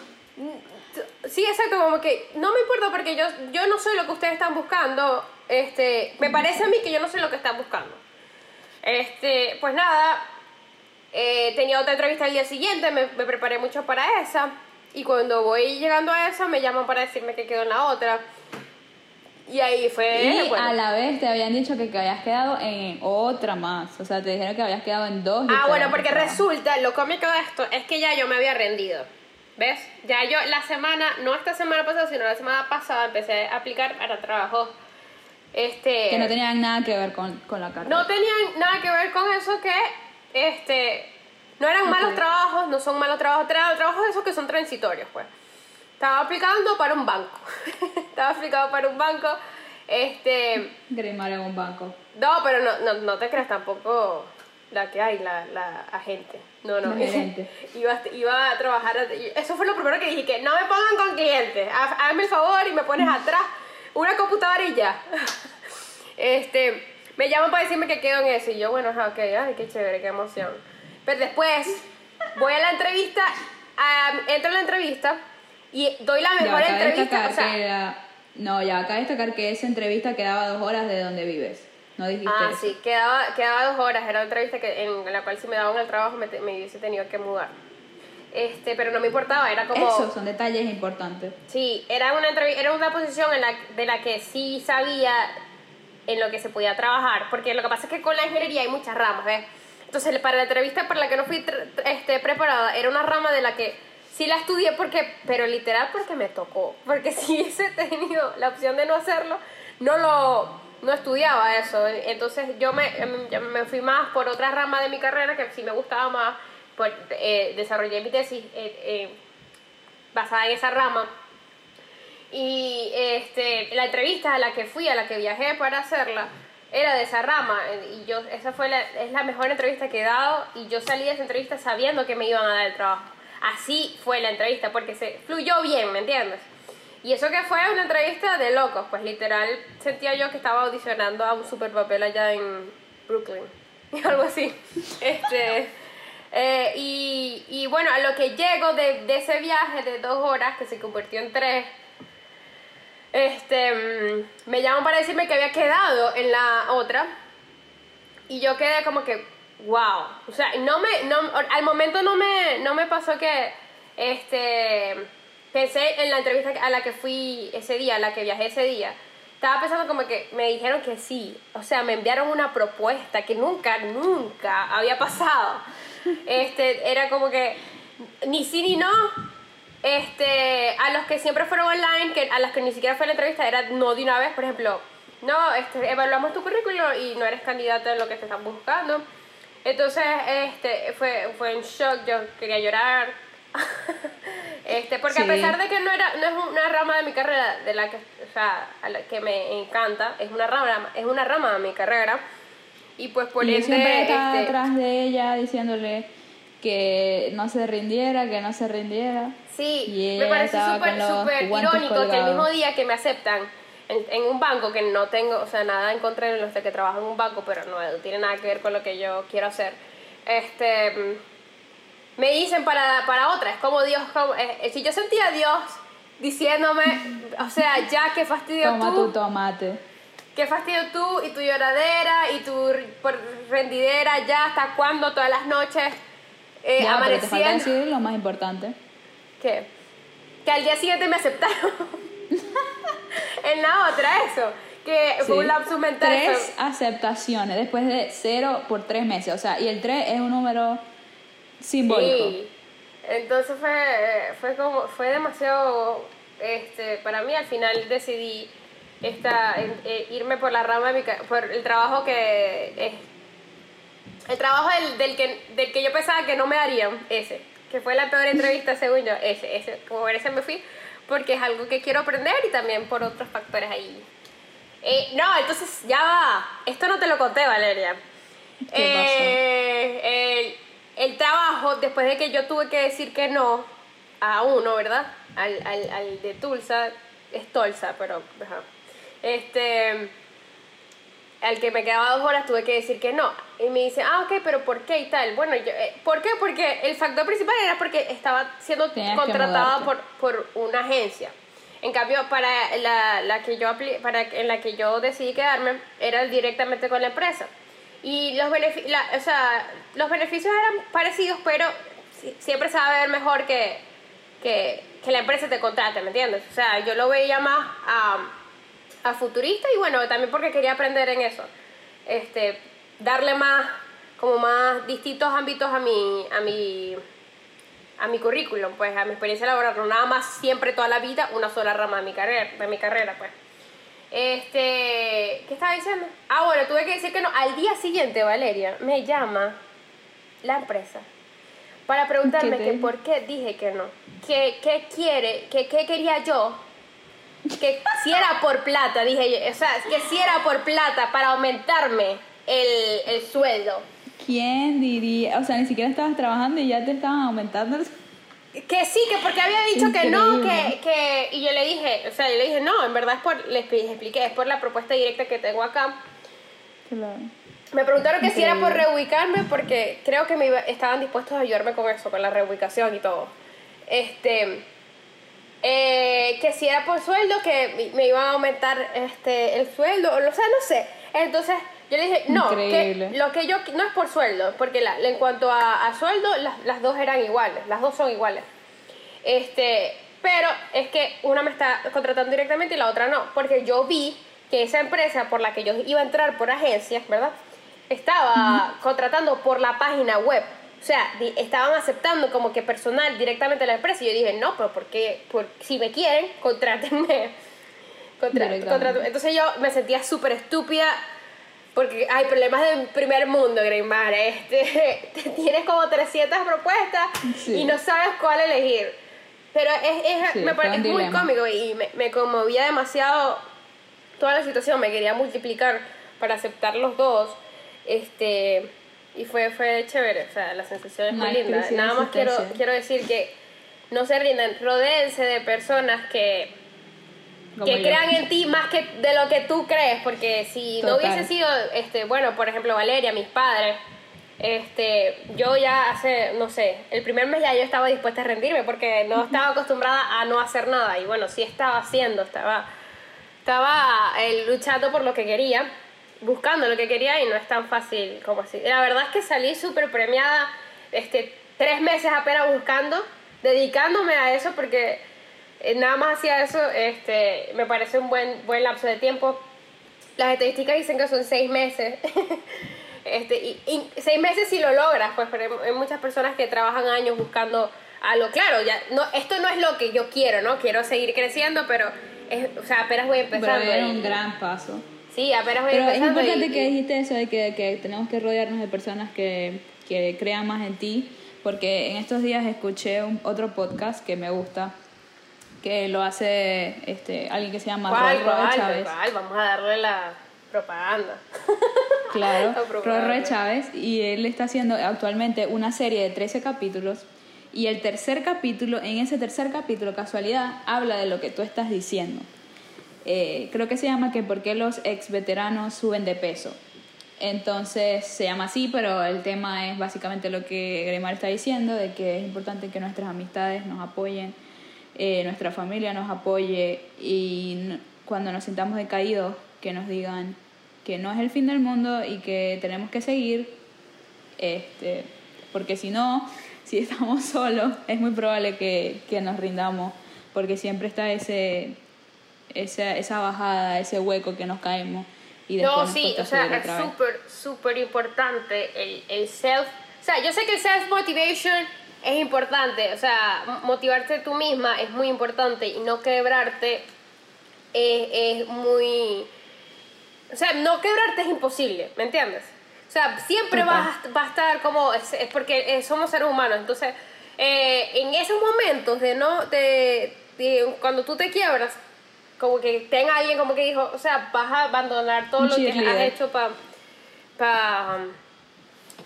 sí exacto como que no me importa porque yo yo no soy lo que ustedes están buscando este me parece a mí que yo no sé lo que están buscando este pues nada eh, tenía otra entrevista el día siguiente me, me preparé mucho para esa y cuando voy llegando a esa me llaman para decirme que quedo en la otra y ahí fue. Y a la vez te habían dicho que, que habías quedado en otra más. O sea, te dijeron que habías quedado en dos. Ah, bueno, porque resulta, lo cómico de esto es que ya yo me había rendido. ¿Ves? Ya yo la semana, no esta semana pasada, sino la semana pasada, empecé a aplicar para trabajo. Este, que no tenían nada que ver con, con la carrera. No tenían nada que ver con eso que este no eran malos trabajos, no son malos trabajos, trabajos esos que son transitorios, pues. Estaba aplicando para un banco. [laughs] Estaba aplicando para un banco. Este. Grimar en un banco. No, pero no, no, no te creas tampoco la que hay, la, la agente. No, no. [laughs] iba, iba a trabajar. Eso fue lo primero que dije: que no me pongan con clientes. Hazme el favor y me pones atrás una computadora y ya. [laughs] Este. Me llaman para decirme que quedo en eso. Y yo, bueno, ok, ay, qué chévere, qué emoción. Pero después voy a la entrevista, entro a la entrevista y doy la mejor entrevista. O sea, no, ya acá destacar que esa entrevista quedaba dos horas de donde vives. No dijiste Ah, sí, quedaba, quedaba dos horas. Era una entrevista que, en la cual si me daban el trabajo me, me hubiese tenido que mudar. Este, pero no me importaba, era como... Eso, son detalles importantes. Sí, era una, era una posición en la, de la que sí sabía en lo que se podía trabajar, porque lo que pasa es que con la ingeniería hay muchas ramas, ¿ves? Entonces, para la entrevista para la que no fui este, preparada, era una rama de la que sí la estudié porque, pero literal porque me tocó. Porque [laughs] si hubiese tenido la opción de no hacerlo, no lo no estudiaba eso. Entonces yo me, em, me fui más por otra rama de mi carrera que sí me gustaba más. Pues, eh, desarrollé mi tesis eh, eh, basada en esa rama. Y este, la entrevista a la que fui, a la que viajé para hacerla, era de esa rama. Y yo, esa fue la, es la mejor entrevista que he dado. Y yo salí de esa entrevista sabiendo que me iban a dar el trabajo así fue la entrevista, porque se fluyó bien, ¿me entiendes? Y eso que fue una entrevista de locos, pues literal sentía yo que estaba audicionando a un super papel allá en Brooklyn, [laughs] algo así. Este, eh, y, y, bueno, a lo que llego de, de, ese viaje de dos horas, que se convirtió en tres, este, mm, me llaman para decirme que había quedado en la otra. Y yo quedé como que, wow. O sea, no me, no, al momento no me, no me pasó que, este, pensé en la entrevista a la que fui ese día, a la que viajé ese día. Estaba pensando como que me dijeron que sí. O sea, me enviaron una propuesta que nunca, nunca había pasado. Este, era como que ni sí ni no. Este, a los que siempre fueron online, que a las que ni siquiera fue la entrevista, era no de una vez, por ejemplo, no, este, evaluamos tu currículum y no eres candidata en lo que te están buscando. Entonces, este, fue, fue un shock, yo quería llorar. [laughs] este, porque a pesar de que no, era, no es una rama de mi carrera de la que, o sea, a la que me encanta, es una rama, es una rama de mi carrera. Y pues por y siempre estaba este, detrás de ella diciéndole que no se rindiera, que no se rindiera. Sí, me parece súper, súper irónico que el mismo día que me aceptan en, un banco que no tengo, o sea, nada en contra de los de que trabajo en un banco, pero no tiene nada que ver con lo que yo quiero hacer. Este, me dicen para, para otra, es como Dios, como, eh, si yo sentía a Dios diciéndome, o sea, ya qué fastidio Toma tu tomate. Qué fastidio tú y tu lloradera y tu rendidera, ya hasta cuándo todas las noches eh, ya, Pero te falta decir lo más importante. ¿Qué? Que al día siguiente me aceptaron. [laughs] en la otra, eso. que fue un mental. Tres aceptaciones después de cero por tres meses. O sea, y el tres es un número simbólico. Sí. Entonces fue, fue como, fue demasiado, este, para mí al final decidí esta, eh, irme por la rama de mi, por el trabajo que es, el trabajo del, del, que, del que yo pensaba que no me darían, ese, que fue la peor entrevista según yo, ese, ese, como ese me fui, porque es algo que quiero aprender y también por otros factores ahí. Eh, no, entonces ya va, esto no te lo conté Valeria. Eh, el, trabajo, después de que yo tuve que decir que no a uno, ¿verdad? Al, al, al de Tulsa, es Tulsa, pero... Este, al que me quedaba dos horas tuve que decir que no. Y me dice, ah, ok, pero ¿por qué y tal? Bueno, yo, eh, ¿por qué? Porque el factor principal era porque estaba siendo contratada por, por una agencia. En cambio, para la, la que yo para en la que yo decidí quedarme, era directamente con la empresa. Y los, beneficios o sea, los beneficios eran parecidos, pero siempre se va a ver mejor que, que, que la empresa te contrate, ¿me entiendes? O sea, yo lo veía más a a futurista y bueno, también porque quería aprender en eso. Este, darle más, como más distintos ámbitos a mi, a mi, a mi currículum, pues, a mi experiencia laboral, no nada más siempre toda la vida una sola rama de mi carrera, de mi carrera, pues. Este, ¿qué estaba diciendo? Ah, bueno, tuve que decir que no. Al día siguiente, Valeria, me llama la empresa para preguntarme que por qué dije que no. ¿Qué, qué quiere, qué, qué quería yo que si era por plata, dije yo, o sea, que si era por plata para aumentarme el, el sueldo. ¿Quién diría? O sea, ni siquiera estabas trabajando y ya te estaban aumentando. Que sí, que porque había dicho que no, que, que, y yo le dije, o sea, yo le dije, no, en verdad es por, les expliqué, es por la propuesta directa que tengo acá. Claro. Me preguntaron que si era por reubicarme porque creo que me estaban dispuestos a ayudarme con eso, con la reubicación y todo. Este, eh, que si era por sueldo, que me iban a aumentar este, el sueldo, o sea, no sé. Entonces yo le dije, no, que lo que yo, no es por sueldo, porque la, en cuanto a, sueldo, las, las, dos eran iguales, las dos son iguales. Este, pero es que una me está contratando directamente y la otra no, porque yo vi que esa empresa por la que yo iba a entrar por agencias, ¿verdad? Estaba contratando por la página web. O sea, estaban aceptando como que personal directamente a la empresa. Y yo dije, no, pero ¿por qué? Por, si me quieren, contrátenme. [laughs] Entonces yo me sentía súper estúpida porque hay problemas de primer mundo, Greymar. Este, [laughs] tienes como 300 propuestas y no sabes cuál elegir. Pero es, es, me parece, muy cómico y me, me conmovía demasiado toda la situación. Me quería multiplicar para aceptar los dos. Este y fue, fue chévere, o sea, la sensación es muy linda. Nada más quiero, quiero decir que no se rindan, rodeense de personas que, que crean en ti más que de lo que tú crees, porque si no hubiese sido, este, bueno, por ejemplo, Valeria, mis padres, este, yo ya hace, no sé, el primer mes ya yo estaba dispuesta a rendirme porque no estaba acostumbrada a no hacer nada. Y bueno, sí estaba haciendo, estaba, estaba eh, luchando por lo que quería buscando lo que quería y no es tan fácil como así. La verdad es que salí súper premiada, este, tres meses apenas buscando, dedicándome a eso porque nada más hacía eso, este, me parece un buen, buen lapso de tiempo. Las estadísticas dicen que son seis meses. [laughs] este, y, seis meses si lo logras, pues pero hay muchas personas que trabajan años buscando algo. Claro, ya, no, esto no es lo que yo quiero, ¿no? Quiero seguir creciendo, pero es, o sea, apenas voy empezando. Pero es un gran paso. Sí, apenas voy Pero es importante que dijiste eso de que, que, tenemos que rodearnos de personas que, que crean más en ti, porque en estos días escuché un, otro podcast que me gusta, que lo hace este alguien que se llama Roy Chávez. Vamos a darle la propaganda. [laughs] Claro, Roy Chávez, y él está haciendo actualmente una serie de 13 capítulos. Y el tercer capítulo, en ese tercer capítulo, casualidad, habla de lo que tú estás diciendo. Eh, creo que se llama que por qué los ex veteranos suben de peso. Entonces se llama así, pero el tema es básicamente lo que Gremar está diciendo, de que es importante que nuestras amistades nos apoyen, eh, nuestra familia nos apoye y cuando nos sintamos decaídos, que nos digan que no es el fin del mundo y que tenemos que seguir, este, porque si no, [laughs] si estamos [laughs] solos, es muy probable que, que nos rindamos, porque siempre está ese esa, esa bajada, ese hueco que nos caemos. Y no, sí, o sea, es súper, súper importante el, el self. O sea, yo sé que el self-motivation es importante, o sea, motivarte tú misma es muy importante y no quebrarte es, es muy... O sea, no quebrarte es imposible, ¿me entiendes? O sea, siempre vas, va a estar como... Es, porque eh, somos seres humanos, entonces eh, en esos momentos de no... De, cuando tú te quiebras, como que tenga alguien como que dijo, o sea, vas a abandonar todo lo que has hecho para... para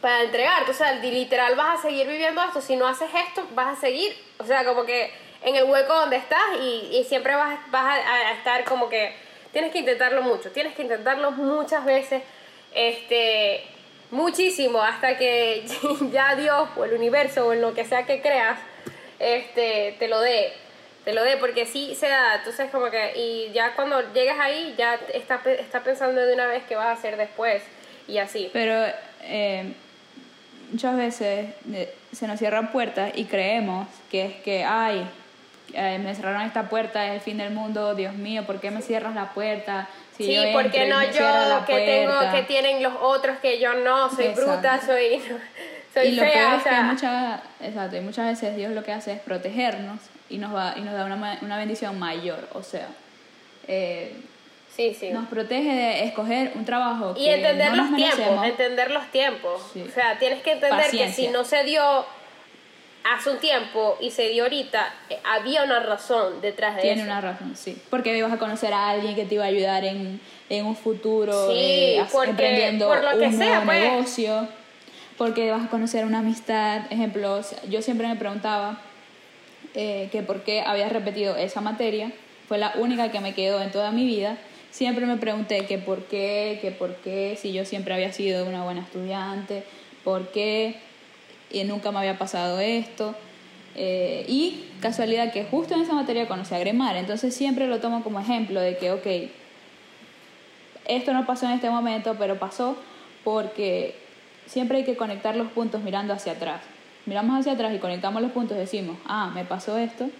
para entregarte, o sea, literal vas a seguir viviendo esto, si no haces esto, vas a seguir, o sea, como que en el hueco donde estás y, siempre vas, a, estar como que tienes que intentarlo mucho, tienes que intentarlo muchas veces, este, muchísimo, hasta que [laughs] ya Dios o el universo o en lo que sea que creas, este, te lo dé, te lo dé, porque sí se da, entonces como que, y ya cuando llegas ahí, ya estás está pensando de una vez qué vas a hacer después, y así. Pero, eh, muchas veces eh, se nos cierran puertas y creemos que es que, ay, eh, me cerraron esta puerta, es el fin del mundo, Dios mío, ¿por qué me cierras la puerta? Si sí, porque no yo, que tengo, que tienen los otros, que yo no, soy bruta, soy, [laughs] soy y fea. o sea. muchas, exacto, y muchas veces Dios lo que hace es protegernos y nos, va, y nos da una, una bendición mayor, o sea, eh, Sí, sí. Nos protege de escoger un trabajo. Y entender los tiempos, entender los tiempos. O sea, tienes que entender que si no se dio hace un tiempo y se dio ahorita, eh, había una razón detrás de eso. Tiene una razón, sí. Porque ibas a conocer a alguien que te iba a ayudar en, en un futuro, eh, emprendiendo un nuevo pues. negocio. Porque vas a conocer una amistad. Ejemplos, yo siempre me preguntaba eh, que por qué había repetido esa materia. Fue la única que me quedó en toda mi vida siempre me pregunté que por qué, que por qué, si yo siempre había sido una buena estudiante, por qué y nunca me había pasado esto. Eh, y casualidad que justo en esa materia conocí a Gremar, entonces siempre lo tomo como ejemplo de que, ok, esto no pasó en este momento, pero pasó porque siempre hay que conectar los puntos mirando hacia atrás. Miramos hacia atrás y conectamos los puntos, decimos, ah, me pasó esto,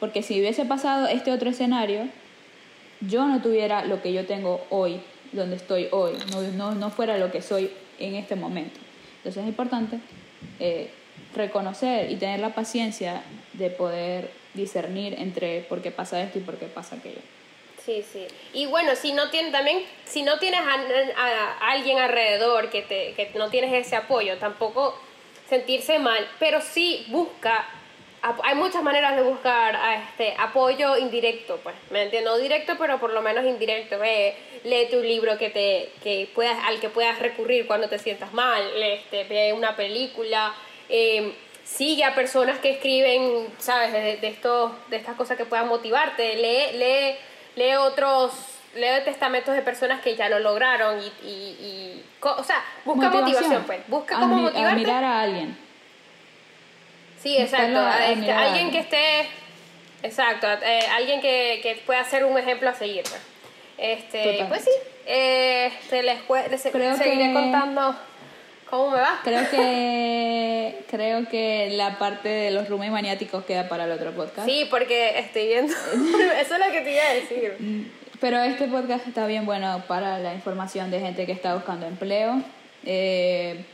porque si hubiese pasado este otro escenario, yo no tuviera lo que yo tengo hoy, donde estoy hoy, no, no, no fuera lo que soy en este momento. Entonces es importante eh, reconocer y tener la paciencia de poder discernir entre por qué pasa esto y por qué pasa aquello. Sí, sí. Y bueno, si no tienes también, si no tienes a, alguien alrededor que, te, que no tienes ese apoyo, tampoco sentirse mal, pero sí busca hay muchas maneras de buscar este apoyo indirecto, pues, ¿me entiendo? No directo, pero por lo menos indirecto. Ve, lee tu libro que te, que puedas, al que puedas recurrir cuando te sientas mal, este, ve una película, em, sigue a personas que escriben, ¿sabes? De, de, esto, de estas cosas que puedan motivarte, lee, lee, lee otros lee testamentos de personas que ya lo lograron y, y, o sea, busca motivación, pues, busca cómo motivarte. mirar a alguien Sí, exacto. Este, alguien que esté. Exacto, eh, alguien que, que, pueda ser un ejemplo a seguir. Pues, este, pues sí, eh, les, les seguiré contando cómo me va. Creo que [laughs] creo que la parte de los roommates maniáticos queda para el otro podcast. Sí, porque estoy viendo. [laughs] Eso es lo que te iba a decir. Mm, pero este podcast está bien bueno para la información de gente que está buscando empleo. Eh,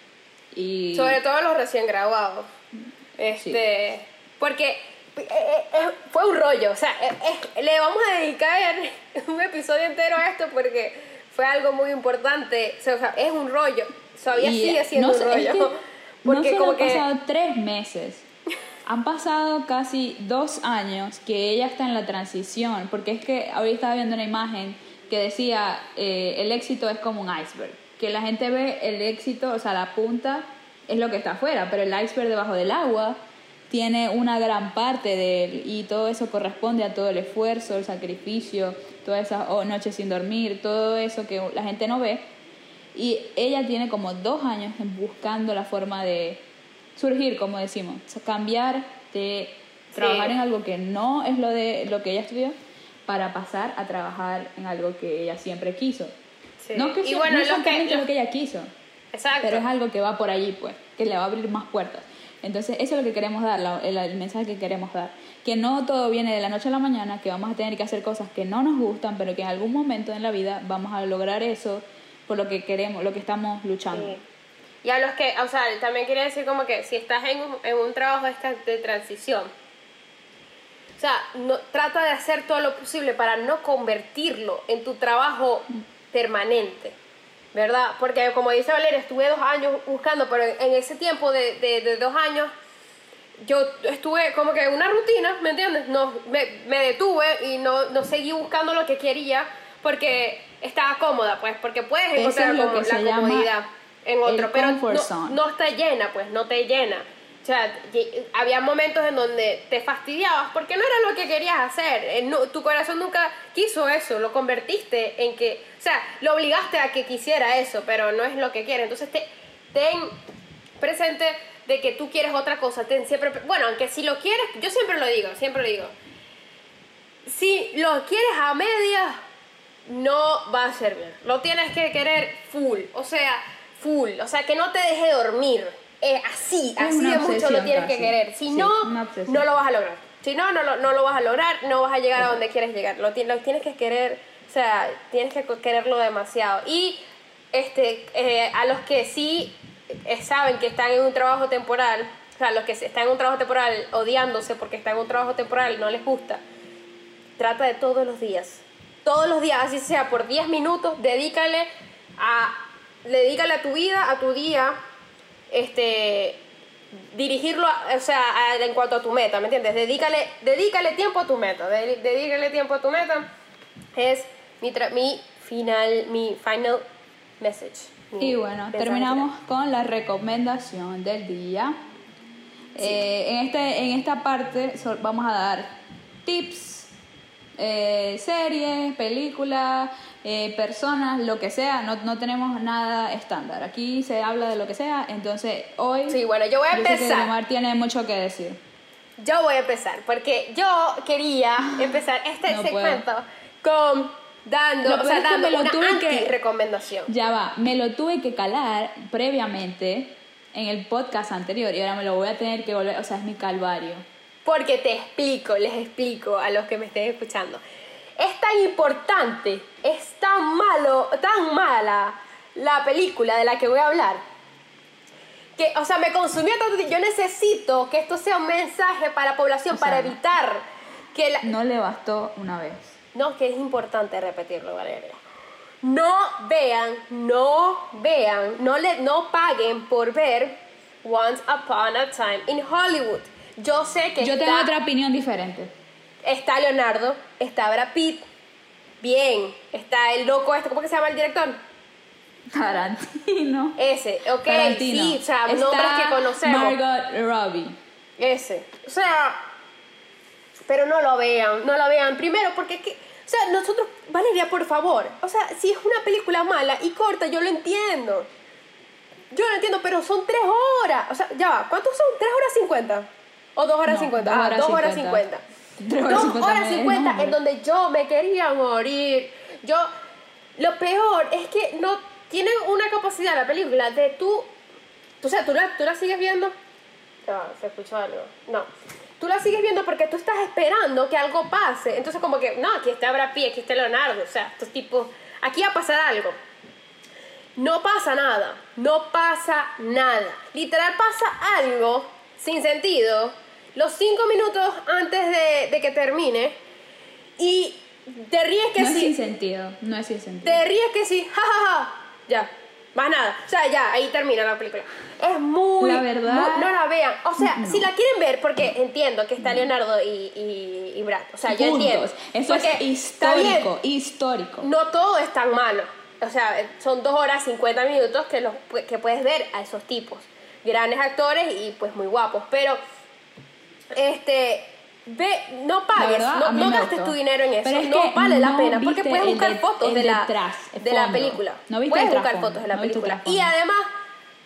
y... Sobre todo los recién graduados. Este, porque eh, eh, fue un rollo, o sea, eh, le vamos a dedicar [laughs] un episodio entero a esto porque fue algo muy importante, o sea, es un rollo, todavía sigue siendo un rollo. [laughs] porque como han pasado tres meses, han pasado casi dos años que ella está en la transición, porque es que ahorita estaba viendo una imagen que decía, el éxito es como un iceberg, que la gente ve el éxito, o sea, la punta es lo que está afuera, pero el iceberg debajo del agua tiene una gran parte de él y todo eso corresponde a todo el esfuerzo, el sacrificio, todas esas noches sin dormir, todo eso que la gente no ve. Y ella tiene como dos años buscando la forma de surgir, como decimos, cambiar de trabajar en algo que no es lo de lo que ella estudió para pasar a trabajar en algo que ella siempre quiso. No que y bueno, lo que, lo que ella quiso, Exacto. Pero es algo que va por allí, pues, que le va a abrir más puertas. Entonces, eso es lo que queremos dar, el, el, mensaje que queremos dar. Que no todo viene de la noche a la mañana, que vamos a tener que hacer cosas que no nos gustan, pero que en algún momento en la vida vamos a lograr eso por lo que queremos, lo que estamos luchando. Y a los que, o sea, también quería decir como que si estás en un, en un trabajo de transición, o sea, no, trata de hacer todo lo posible para no convertirlo en tu trabajo permanente, ¿verdad? Porque como dice Valeria, estuve dos años buscando, pero en, ese tiempo de, de, dos años yo estuve como que en una rutina, ¿me entiendes? No, me, me detuve y no, no seguí buscando lo que quería porque estaba cómoda, pues, porque puedes encontrar la comodidad en otro, pero no, no, está llena, pues, no te llena. O sea, había momentos en donde te fastidiabas porque no era lo que querías hacer. Eh, tu corazón nunca quiso eso, lo convertiste en que, o sea, lo obligaste a que quisiera eso, pero no es lo que quiere. Entonces, te, ten presente de que tú quieres otra cosa. Ten siempre, bueno, aunque si lo quieres, yo siempre lo digo, siempre lo digo. Si lo quieres a medias, no va a servir. Lo tienes que querer full. O sea, full, o sea, que no te deje dormir. Eh, así, así de mucho lo tienes que querer. Si no, no lo vas a lograr. Si no, no lo, no lo vas a lograr, no vas a llegar a donde quieres llegar. Lo, lo tienes que querer, o sea, tienes que quererlo demasiado. Y este, eh, a los que sí eh, saben que están en un trabajo temporal, o sea, los que están en un trabajo temporal odiándose porque están en un trabajo temporal y no les gusta, trata de todos los días. Todos los días, así sea por 10 minutos, dedícale a dedícale a tu vida, a tu día, este, dirigirlo, o sea, en cuanto a tu meta, ¿me entiendes? Dedícale, dedícale tiempo a tu meta, dedícale tiempo a tu meta, es mi, mi final, mi final message. y bueno, terminamos con la recomendación del día. Eh, en, este, en esta parte vamos a dar tips, eh, series, películas, eh, personas, lo que sea, no, no, tenemos nada estándar. Aquí se habla de lo que sea, entonces hoy... Sí, bueno, yo voy a empezar. tiene mucho que decir. Yo voy a empezar, porque yo quería [laughs] empezar este segmento con dando, o sea, dando una anti recomendación. Ya va, me lo tuve que calar previamente en el podcast anterior y ahora me lo voy a tener que volver, o sea, es mi calvario. Porque te explico, les explico a los que me estén escuchando es tan importante, es tan malo, tan mala la película de la que voy a hablar. Que, o sea, me consumió tanto. Yo necesito que esto sea un mensaje para la población, para evitar que la... No le bastó una vez. No, que es importante repetirlo, Valeria. No vean, no vean, no, le, no paguen por ver Once Upon a Time in Hollywood. Yo sé que. Yo tengo otra opinión diferente Está Leonardo, está Brad Pitt, bien, está el loco este, ¿cómo que se llama el director? Tarantino. Ese, ok, sí, o sea, nombres que conocemos. Margot Robbie. Ese, o sea, pero no lo vean, no lo vean. Primero, porque es que, o sea, nosotros, Valeria, por favor, o sea, si es una película mala y corta, yo lo entiendo. Yo lo entiendo, pero son tres horas. O sea, ya va, ¿cuántos son? ¿Tres horas cincuenta? ¿O dos horas cincuenta? ah, dos horas cincuenta. Dos horas cincuenta en donde yo me quería morir. Yo, lo peor es que no tienen una capacidad la película de tú, o sea, tú la, tú la sigues viendo. No, se escuchó algo. No. Tú la sigues viendo porque tú estás esperando que algo pase. Entonces como que, no, aquí está Brad Pitt, aquí está Leonardo. O sea, estos tipos, aquí va a pasar algo. No pasa nada. No pasa nada. Literal pasa algo sin sentido los cinco minutos antes de, que termine y te ríes que sí. No es sin sentido, no es sin sentido. Te ríes que sí, jajaja, ya, más nada. O sea, ya, ahí termina la película. Es muy... La verdad... no la vean. O sea, si la quieren ver, porque entiendo que está Leonardo y, y, Brad. O sea, yo entiendo. Eso es histórico, histórico. No todo es tan malo. O sea, son dos horas 50 minutos que, los, que puedes ver a esos tipos. Grandes actores y pues muy guapos. Pero este, ve, no pagues, no, gastes tu dinero en eso, no vale la pena, porque puedes buscar fotos de la, de la película. puedes buscar fotos de la película. Y además,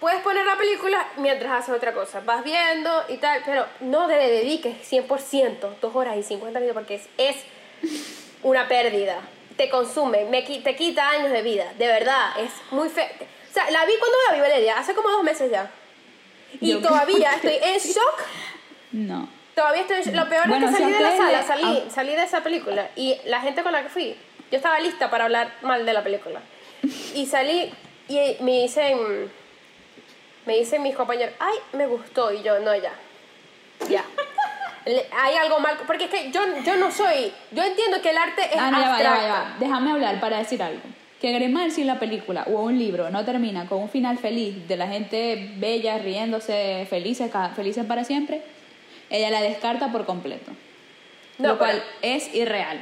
puedes poner la película mientras haces otra cosa. Vas viendo y tal, pero no te dediques 100%, dos horas y 50 minutos, porque es, es una pérdida. Te consume, me, te quita años de vida, de verdad, es muy feo. O sea, la vi cuando la vi Valeria, hace como dos meses ya. Y todavía [laughs] estoy en shock. No. Todavía estoy. Lo peor es que salí de la sala, salí, salí de esa película. Y la gente con la que fui, yo estaba lista para hablar mal de la película. Y salí y me dicen, me dicen mis compañeros, ay, me gustó. Y yo, no, ya. Ya. [laughs] Hay algo mal, porque es que yo, yo no soy, yo entiendo que el arte es ah, no, ya. Va, ya va, Déjame hablar para decir algo. Que Grimald si la película o un libro no termina con un final feliz de la gente bella riéndose felices felices para siempre, ella la descarta por completo. lo cual es irreal.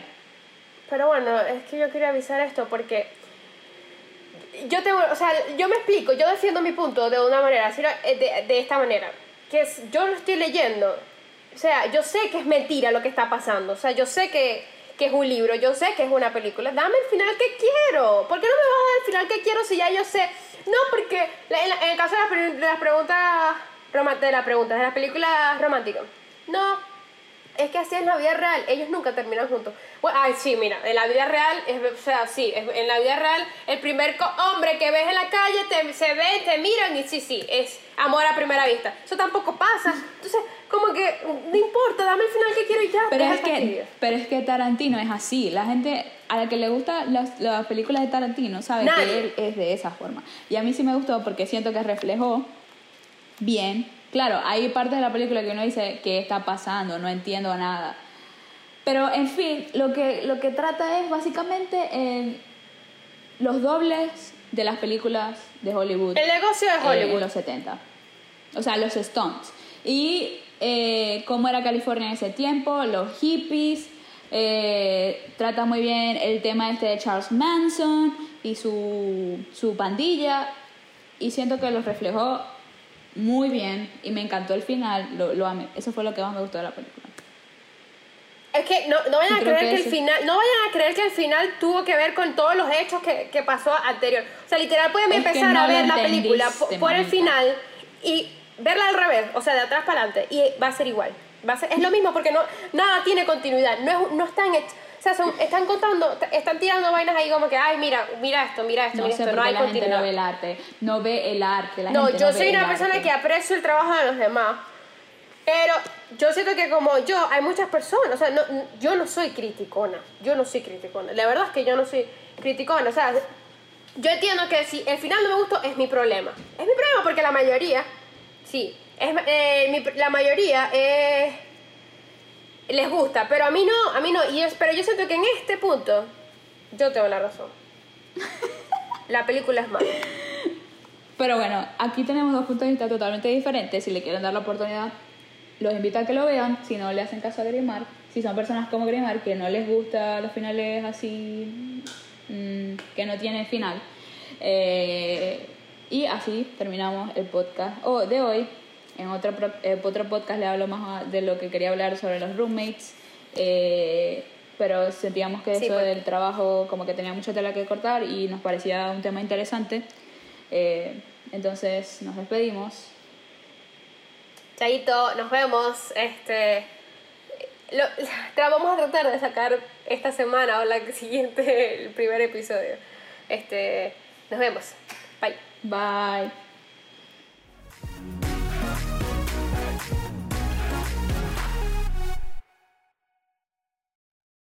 Pero bueno, es que yo quería avisar esto porque yo tengo, o sea, yo me explico, yo defiendo mi punto de una manera, eh, de, de esta manera, que es, yo lo estoy leyendo, o sea, yo sé que es mentira lo que está pasando, o sea, yo sé que, que es un libro, yo sé que es una película, dame el final que quiero, ¿por qué no me vas a dar el final que quiero si ya yo sé? No, porque en, el caso de las, de las preguntas, de las preguntas, de las películas románticas, no, es que así es la vida real, ellos nunca terminan juntos. Bueno, ay, sí, mira, en la vida real, es, o sea, sí, en la vida real, el primer hombre que ves en la calle te, se ve, te miran y sí, sí, es amor a primera vista. Eso tampoco pasa. Entonces, como que, no importa, dame el final que quiero y ya. Pero, es que, pero es que Tarantino es así. La gente a la que le gustan las, las películas de Tarantino sabe que él es de esa forma. Y a mí sí me gustó porque siento que reflejó bien Claro, hay partes de la película que uno dice, ¿qué está pasando? No entiendo nada. Pero, en fin, lo que, lo que trata es básicamente eh, los dobles de las películas de Hollywood. El negocio de Hollywood. en los 70. O sea, los stunts. Y eh, cómo era California en ese tiempo, los hippies. Eh, trata muy bien el tema este de Charles Manson y su, su pandilla. Y siento que los reflejó muy bien y me encantó el final, lo, lo amé. Eso fue lo que más me gustó de la película. Es que no, no vayan a creer que, el final, no vayan a creer que el final tuvo que ver con todos los hechos que, que pasó anterior. O sea, literal pueden empezar a ver la película por, el final y verla al revés, o sea, de atrás para adelante y va a ser igual. Va a ser, es lo mismo porque no nada tiene continuidad, no es, no están o sea, están contando, están tirando vainas ahí como que, ay, mira, mira esto, mira esto, no mira esto, no hay la Gente no ve el arte, no ve el arte. La no, gente yo soy una persona que aprecio el trabajo de los demás, pero yo siento que como yo, hay muchas personas, o sea, no, yo no soy criticona, yo no soy criticona, la verdad es que yo no soy criticona, o sea, yo entiendo que si el final no me gustó, es mi problema. Es mi problema porque la mayoría, sí, es, eh, mi, la mayoría es les gusta, pero a mí no, a mí no. Y pero yo siento que en este punto yo tengo la razón. [laughs] la película es mala. Pero bueno, aquí tenemos dos puntos de vista totalmente diferentes. Si le quieren dar la oportunidad, los invito a que lo vean. Si no le hacen caso a Grimar, si son personas como Grimar que no les gusta los finales así, mm, que no tiene final. Eh, y así terminamos el podcast oh, de hoy. En otro, eh, otro podcast le hablo más de lo que quería hablar sobre los roommates, eh, pero sentíamos que eso del trabajo como que tenía mucha tela que cortar y nos parecía un tema interesante. Eh, entonces nos despedimos. Chaito, nos vemos. Este, lo, vamos a tratar de sacar esta semana o la siguiente [laughs] el primer episodio. Este, nos vemos. Bye. Bye.